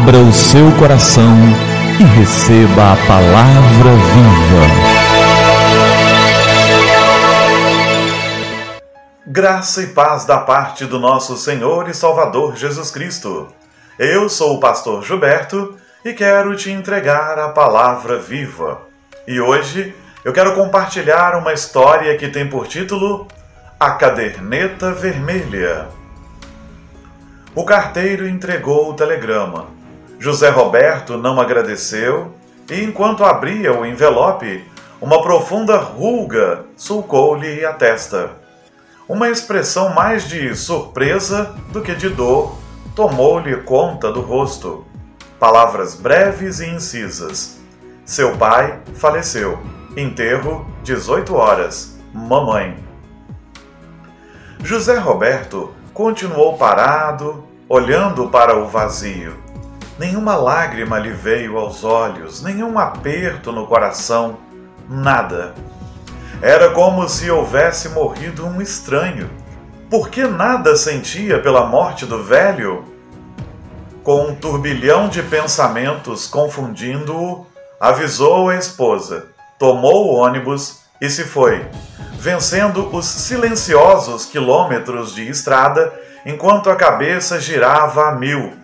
Abra o seu coração e receba a palavra viva. Graça e paz da parte do nosso Senhor e Salvador Jesus Cristo. Eu sou o pastor Gilberto e quero te entregar a palavra viva. E hoje eu quero compartilhar uma história que tem por título A Caderneta Vermelha. O carteiro entregou o telegrama. José Roberto não agradeceu e, enquanto abria o envelope, uma profunda ruga sulcou-lhe a testa. Uma expressão mais de surpresa do que de dor tomou-lhe conta do rosto. Palavras breves e incisas. Seu pai faleceu. Enterro, 18 horas. Mamãe. José Roberto continuou parado, olhando para o vazio. Nenhuma lágrima lhe veio aos olhos, nenhum aperto no coração, nada. Era como se houvesse morrido um estranho. Por que nada sentia pela morte do velho? Com um turbilhão de pensamentos confundindo-o, avisou a esposa tomou o ônibus e se foi, vencendo os silenciosos quilômetros de estrada enquanto a cabeça girava a mil.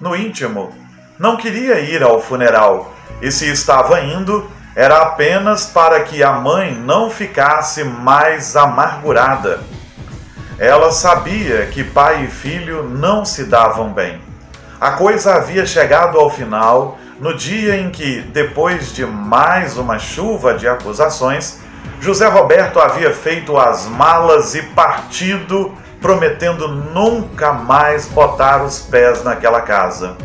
No íntimo, não queria ir ao funeral e, se estava indo, era apenas para que a mãe não ficasse mais amargurada. Ela sabia que pai e filho não se davam bem. A coisa havia chegado ao final no dia em que, depois de mais uma chuva de acusações, José Roberto havia feito as malas e partido, prometendo nunca mais botar os pés naquela casa.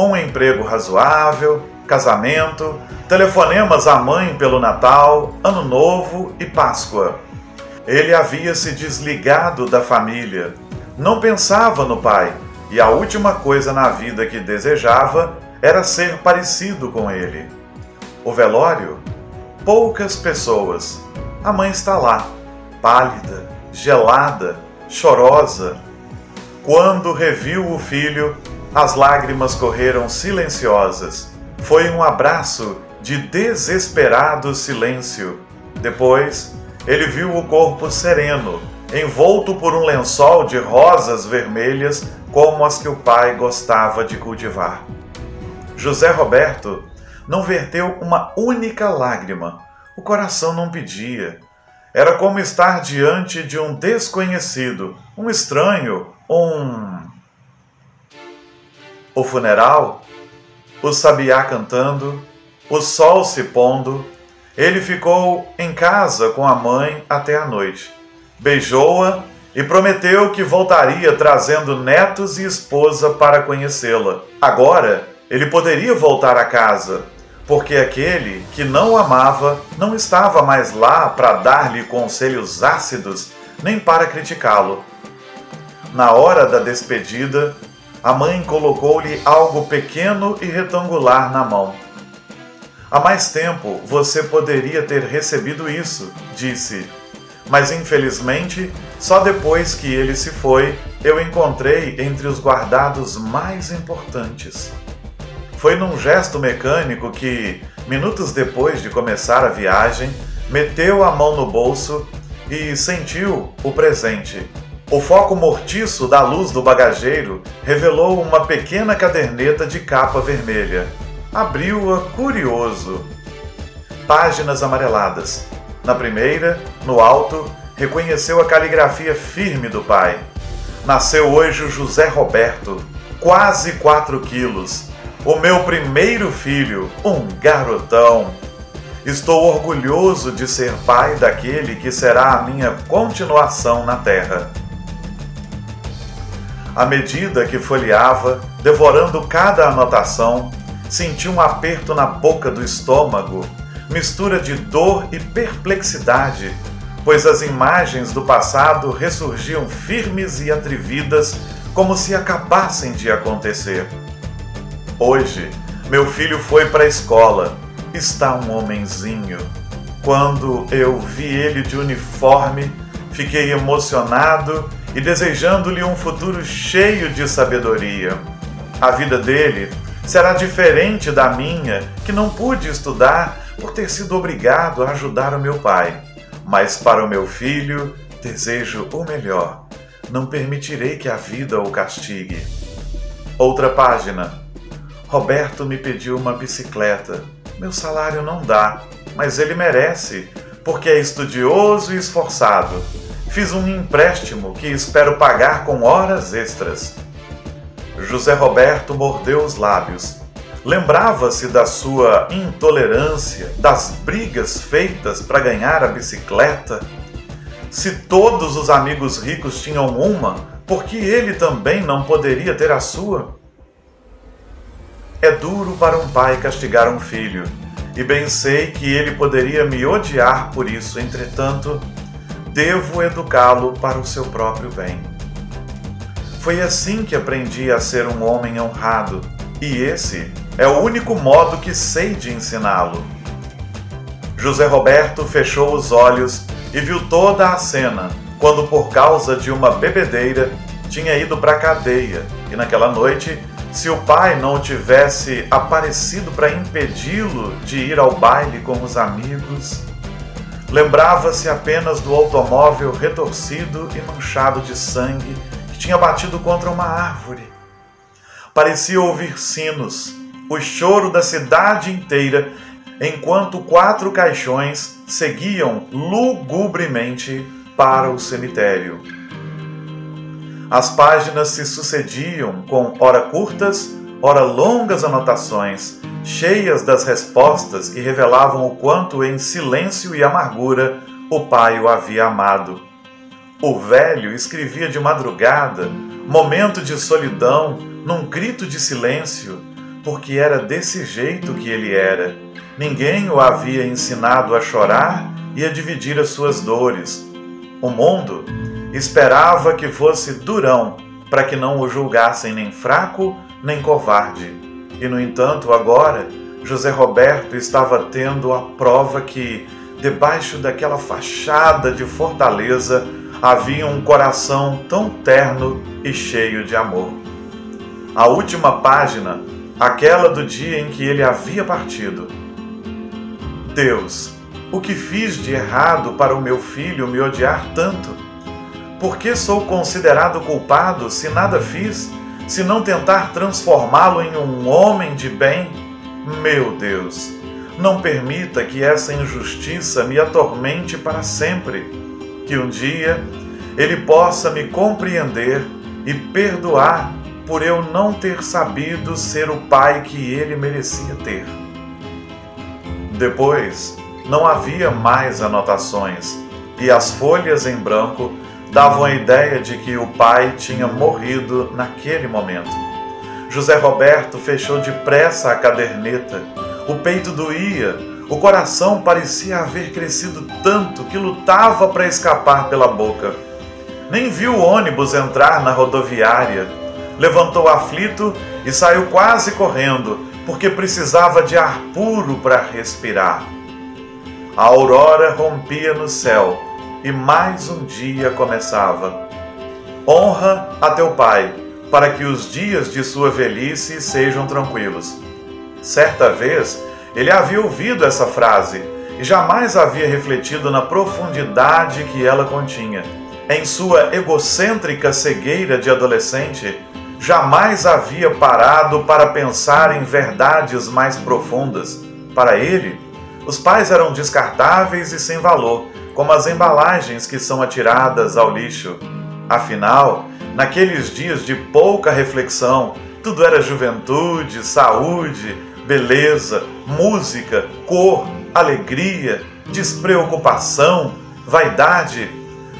Um emprego razoável, casamento, telefonemas à mãe pelo Natal, Ano Novo e Páscoa. Ele havia se desligado da família. Não pensava no pai e a última coisa na vida que desejava era ser parecido com ele. O velório? Poucas pessoas. A mãe está lá, pálida, gelada, chorosa. Quando reviu o filho, as lágrimas correram silenciosas. Foi um abraço de desesperado silêncio. Depois, ele viu o corpo sereno, envolto por um lençol de rosas vermelhas como as que o pai gostava de cultivar. José Roberto não verteu uma única lágrima. O coração não pedia. Era como estar diante de um desconhecido, um estranho, um. O funeral, o sabiá cantando, o sol se pondo. Ele ficou em casa com a mãe até a noite. Beijou-a e prometeu que voltaria trazendo netos e esposa para conhecê-la. Agora, ele poderia voltar a casa, porque aquele que não o amava não estava mais lá para dar-lhe conselhos ácidos nem para criticá-lo. Na hora da despedida, a mãe colocou-lhe algo pequeno e retangular na mão. Há mais tempo você poderia ter recebido isso, disse mas infelizmente, só depois que ele se foi, eu encontrei entre os guardados mais importantes. Foi num gesto mecânico que, minutos depois de começar a viagem, meteu a mão no bolso e sentiu o presente. O foco mortiço da luz do bagageiro revelou uma pequena caderneta de capa vermelha. Abriu-a curioso. Páginas amareladas na primeira, no alto, reconheceu a caligrafia firme do pai. Nasceu hoje o José Roberto, quase 4 quilos. O meu primeiro filho, um garotão. Estou orgulhoso de ser pai daquele que será a minha continuação na terra. À medida que folheava, devorando cada anotação, senti um aperto na boca do estômago mistura de dor e perplexidade, pois as imagens do passado ressurgiam firmes e atrevidas como se acabassem de acontecer. Hoje, meu filho foi para a escola. Está um homenzinho. Quando eu vi ele de uniforme, fiquei emocionado e desejando-lhe um futuro cheio de sabedoria. A vida dele será diferente da minha, que não pude estudar por ter sido obrigado a ajudar o meu pai. Mas para o meu filho desejo o melhor. Não permitirei que a vida o castigue. Outra página. Roberto me pediu uma bicicleta. Meu salário não dá, mas ele merece, porque é estudioso e esforçado. Fiz um empréstimo que espero pagar com horas extras. José Roberto mordeu os lábios. Lembrava-se da sua intolerância, das brigas feitas para ganhar a bicicleta. Se todos os amigos ricos tinham uma, por que ele também não poderia ter a sua? É duro para um pai castigar um filho, e bem sei que ele poderia me odiar por isso, entretanto, devo educá-lo para o seu próprio bem. Foi assim que aprendi a ser um homem honrado, e esse é o único modo que sei de ensiná-lo. José Roberto fechou os olhos e viu toda a cena, quando por causa de uma bebedeira tinha ido para a cadeia, e naquela noite, se o pai não tivesse aparecido para impedi-lo de ir ao baile com os amigos, lembrava-se apenas do automóvel retorcido e manchado de sangue tinha batido contra uma árvore. Parecia ouvir sinos, o choro da cidade inteira, enquanto quatro caixões seguiam lugubremente para o cemitério. As páginas se sucediam com ora curtas, ora longas anotações, cheias das respostas que revelavam o quanto em silêncio e amargura o pai o havia amado. O velho escrevia de madrugada, momento de solidão, num grito de silêncio, porque era desse jeito que ele era. Ninguém o havia ensinado a chorar e a dividir as suas dores. O mundo esperava que fosse durão, para que não o julgassem nem fraco nem covarde. E, no entanto, agora, José Roberto estava tendo a prova que, debaixo daquela fachada de fortaleza, havia um coração tão terno e cheio de amor. A última página, aquela do dia em que ele havia partido. Deus, o que fiz de errado para o meu filho me odiar tanto? Por que sou considerado culpado se nada fiz, se não tentar transformá-lo em um homem de bem? Meu Deus, não permita que essa injustiça me atormente para sempre que um dia ele possa me compreender e perdoar por eu não ter sabido ser o pai que ele merecia ter. Depois, não havia mais anotações e as folhas em branco davam a ideia de que o pai tinha morrido naquele momento. José Roberto fechou depressa a caderneta. O peito doía o coração parecia haver crescido tanto que lutava para escapar pela boca. Nem viu o ônibus entrar na rodoviária. Levantou aflito e saiu quase correndo, porque precisava de ar puro para respirar. A aurora rompia no céu e mais um dia começava. Honra a teu pai, para que os dias de sua velhice sejam tranquilos. Certa vez, ele havia ouvido essa frase e jamais havia refletido na profundidade que ela continha. Em sua egocêntrica cegueira de adolescente, jamais havia parado para pensar em verdades mais profundas. Para ele, os pais eram descartáveis e sem valor, como as embalagens que são atiradas ao lixo. Afinal, naqueles dias de pouca reflexão, tudo era juventude, saúde, beleza, música, cor, alegria, despreocupação, vaidade.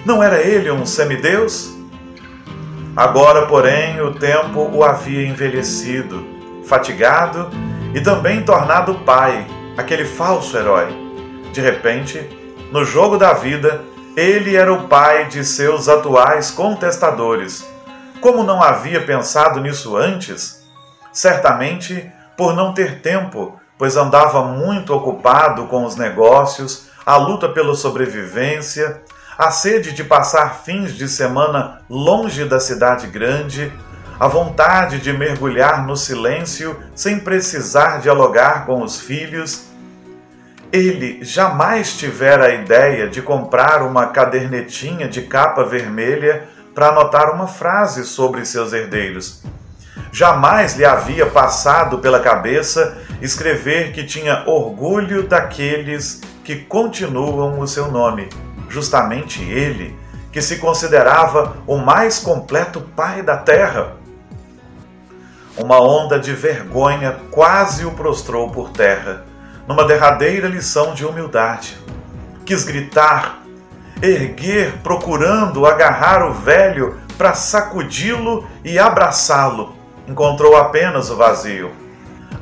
Não era ele um semideus? Agora, porém, o tempo o havia envelhecido, fatigado e também tornado pai, aquele falso herói. De repente, no jogo da vida, ele era o pai de seus atuais contestadores. Como não havia pensado nisso antes? Certamente por não ter tempo, pois andava muito ocupado com os negócios, a luta pela sobrevivência, a sede de passar fins de semana longe da cidade grande, a vontade de mergulhar no silêncio sem precisar dialogar com os filhos. Ele jamais tivera a ideia de comprar uma cadernetinha de capa vermelha para anotar uma frase sobre seus herdeiros. Jamais lhe havia passado pela cabeça escrever que tinha orgulho daqueles que continuam o seu nome, justamente ele, que se considerava o mais completo pai da terra. Uma onda de vergonha quase o prostrou por terra, numa derradeira lição de humildade. Quis gritar, erguer, procurando agarrar o velho para sacudi-lo e abraçá-lo. Encontrou apenas o vazio.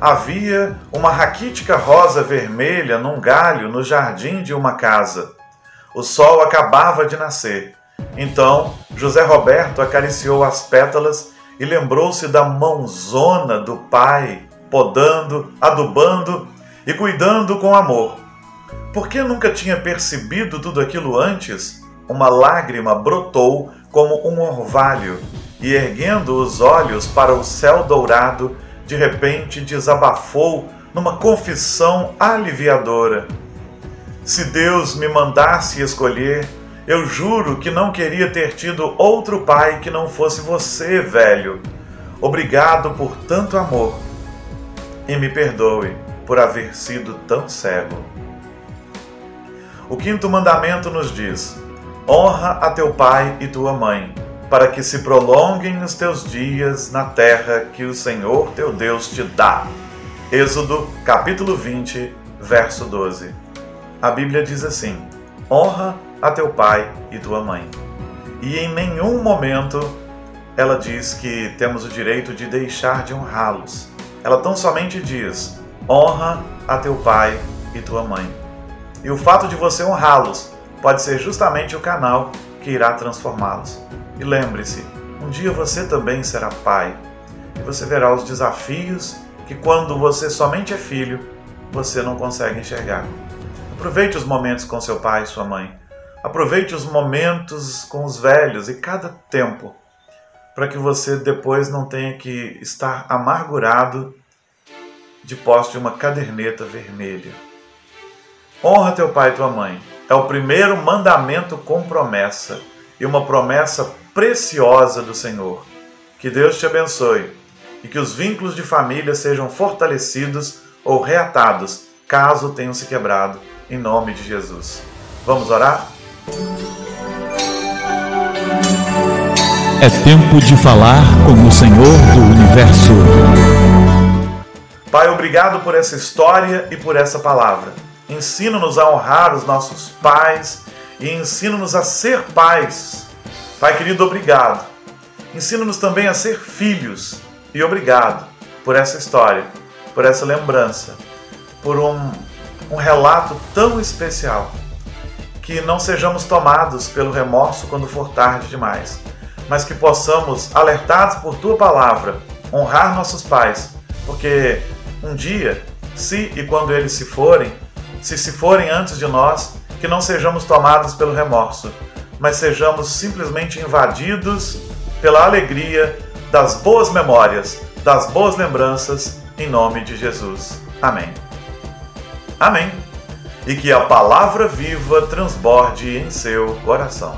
Havia uma raquítica rosa vermelha num galho no jardim de uma casa. O sol acabava de nascer. Então José Roberto acariciou as pétalas e lembrou-se da mãozona do pai, podando, adubando e cuidando com amor. Por que nunca tinha percebido tudo aquilo antes? Uma lágrima brotou como um orvalho e, erguendo os olhos para o céu dourado, de repente desabafou numa confissão aliviadora. Se Deus me mandasse escolher, eu juro que não queria ter tido outro pai que não fosse você, velho. Obrigado por tanto amor. E me perdoe por haver sido tão cego. O quinto mandamento nos diz: Honra a teu pai e tua mãe, para que se prolonguem os teus dias na terra que o Senhor teu Deus te dá. Êxodo, capítulo 20, verso 12. A Bíblia diz assim: Honra a teu pai e tua mãe. E em nenhum momento ela diz que temos o direito de deixar de honrá-los. Ela tão somente diz: honra a teu pai e tua mãe. E o fato de você honrá-los pode ser justamente o canal que irá transformá-los. E lembre-se, um dia você também será pai e você verá os desafios que, quando você somente é filho, você não consegue enxergar. Aproveite os momentos com seu pai e sua mãe. Aproveite os momentos com os velhos e cada tempo, para que você depois não tenha que estar amargurado de posse de uma caderneta vermelha. Honra teu pai e tua mãe. É o primeiro mandamento com promessa e uma promessa preciosa do Senhor. Que Deus te abençoe e que os vínculos de família sejam fortalecidos ou reatados, caso tenham se quebrado, em nome de Jesus. Vamos orar? É tempo de falar com o Senhor do universo. Pai, obrigado por essa história e por essa palavra. Ensina-nos a honrar os nossos pais e ensina-nos a ser pais. Pai querido, obrigado. Ensina-nos também a ser filhos e obrigado por essa história, por essa lembrança, por um, um relato tão especial que não sejamos tomados pelo remorso quando for tarde demais, mas que possamos, alertados por tua palavra, honrar nossos pais, porque um dia, se e quando eles se forem, se se forem antes de nós, que não sejamos tomados pelo remorso, mas sejamos simplesmente invadidos pela alegria das boas memórias, das boas lembranças, em nome de Jesus. Amém. Amém e que a palavra viva transborde em seu coração.